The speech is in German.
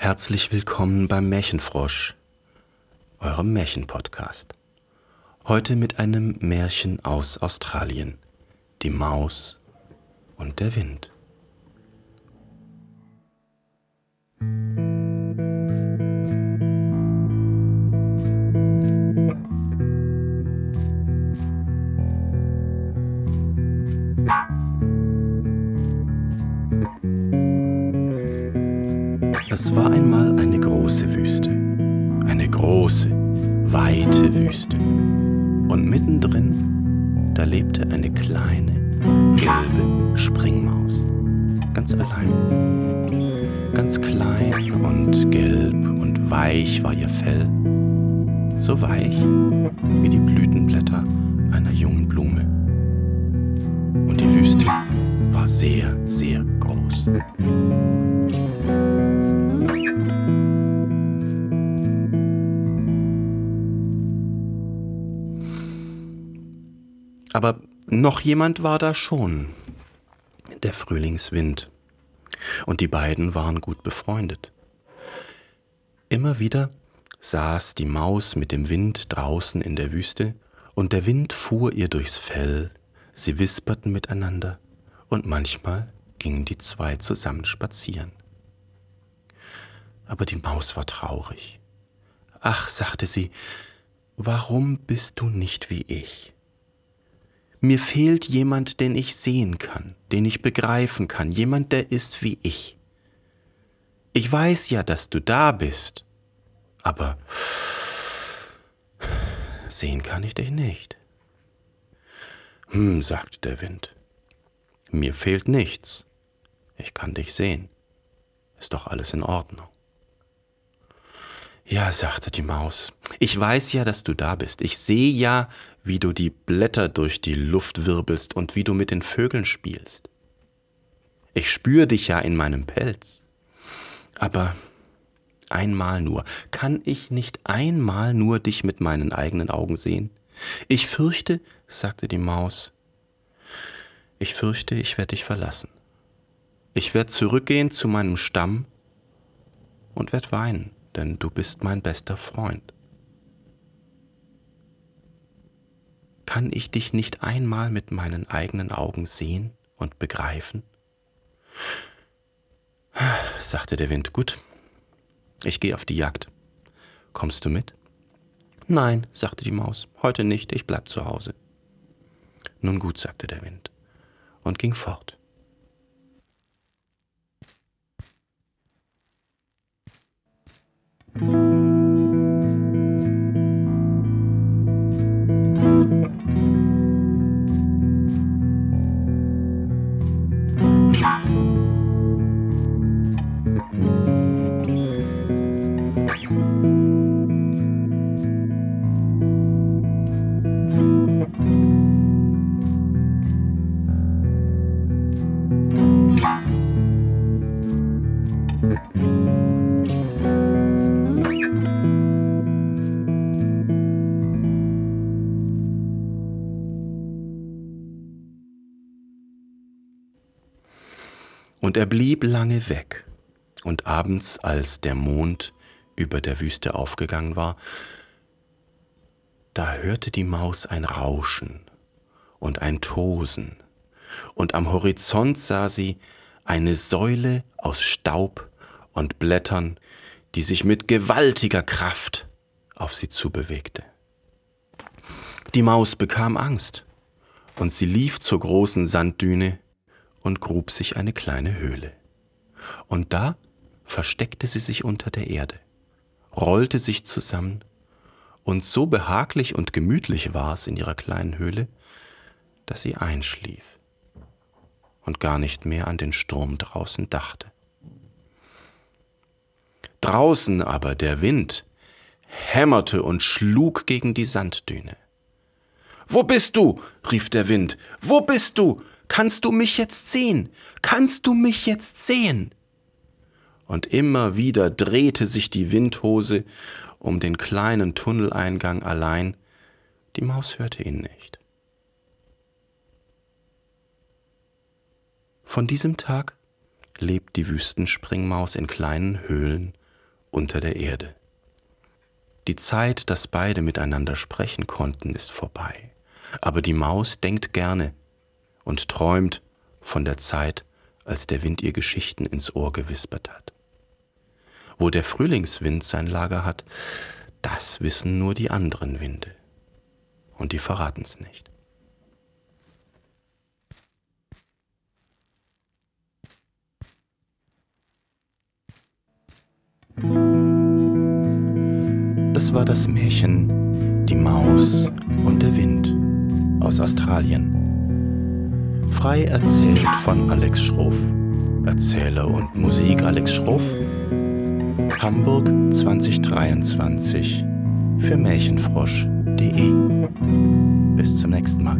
Herzlich willkommen beim Märchenfrosch, eurem Märchenpodcast. Heute mit einem Märchen aus Australien, die Maus und der Wind. Es war einmal eine große Wüste. Eine große, weite Wüste. Und mittendrin, da lebte eine kleine, gelbe Springmaus. Ganz allein. Ganz klein und gelb und weich war ihr Fell. So weich wie die Blütenblätter einer jungen Blume. Und die Wüste war sehr, sehr groß. Aber noch jemand war da schon, der Frühlingswind. Und die beiden waren gut befreundet. Immer wieder saß die Maus mit dem Wind draußen in der Wüste, und der Wind fuhr ihr durchs Fell, sie wisperten miteinander, und manchmal gingen die zwei zusammen spazieren. Aber die Maus war traurig. Ach, sagte sie, warum bist du nicht wie ich? Mir fehlt jemand, den ich sehen kann, den ich begreifen kann, jemand, der ist wie ich. Ich weiß ja, dass du da bist, aber sehen kann ich dich nicht. Hm, sagte der Wind, mir fehlt nichts. Ich kann dich sehen. Ist doch alles in Ordnung. Ja, sagte die Maus, ich weiß ja, dass du da bist. Ich sehe ja, wie du die Blätter durch die Luft wirbelst und wie du mit den Vögeln spielst. Ich spüre dich ja in meinem Pelz. Aber einmal nur, kann ich nicht einmal nur dich mit meinen eigenen Augen sehen? Ich fürchte, sagte die Maus, ich fürchte, ich werde dich verlassen. Ich werde zurückgehen zu meinem Stamm und werde weinen denn du bist mein bester Freund. Kann ich dich nicht einmal mit meinen eigenen Augen sehen und begreifen? sagte der Wind, gut, ich gehe auf die Jagd. Kommst du mit? Nein, sagte die Maus, heute nicht, ich bleib zu Hause. Nun gut, sagte der Wind und ging fort. Und er blieb lange weg, und abends, als der Mond über der Wüste aufgegangen war, da hörte die Maus ein Rauschen und ein Tosen, und am Horizont sah sie eine Säule aus Staub und Blättern, die sich mit gewaltiger Kraft auf sie zubewegte. Die Maus bekam Angst, und sie lief zur großen Sanddüne, und grub sich eine kleine Höhle. Und da versteckte sie sich unter der Erde, rollte sich zusammen, und so behaglich und gemütlich war es in ihrer kleinen Höhle, dass sie einschlief und gar nicht mehr an den Sturm draußen dachte. Draußen aber der Wind hämmerte und schlug gegen die Sanddüne. Wo bist du? rief der Wind. Wo bist du? Kannst du mich jetzt sehen? Kannst du mich jetzt sehen? Und immer wieder drehte sich die Windhose um den kleinen Tunneleingang allein. Die Maus hörte ihn nicht. Von diesem Tag lebt die Wüstenspringmaus in kleinen Höhlen unter der Erde. Die Zeit, dass beide miteinander sprechen konnten, ist vorbei. Aber die Maus denkt gerne und träumt von der Zeit, als der Wind ihr Geschichten ins Ohr gewispert hat. Wo der Frühlingswind sein Lager hat, das wissen nur die anderen Winde. Und die verraten's nicht. Das war das Märchen Die Maus und der Wind aus Australien. Frei erzählt von Alex Schroff. Erzähler und Musik Alex Schroff. Hamburg 2023 für Märchenfrosch.de. Bis zum nächsten Mal.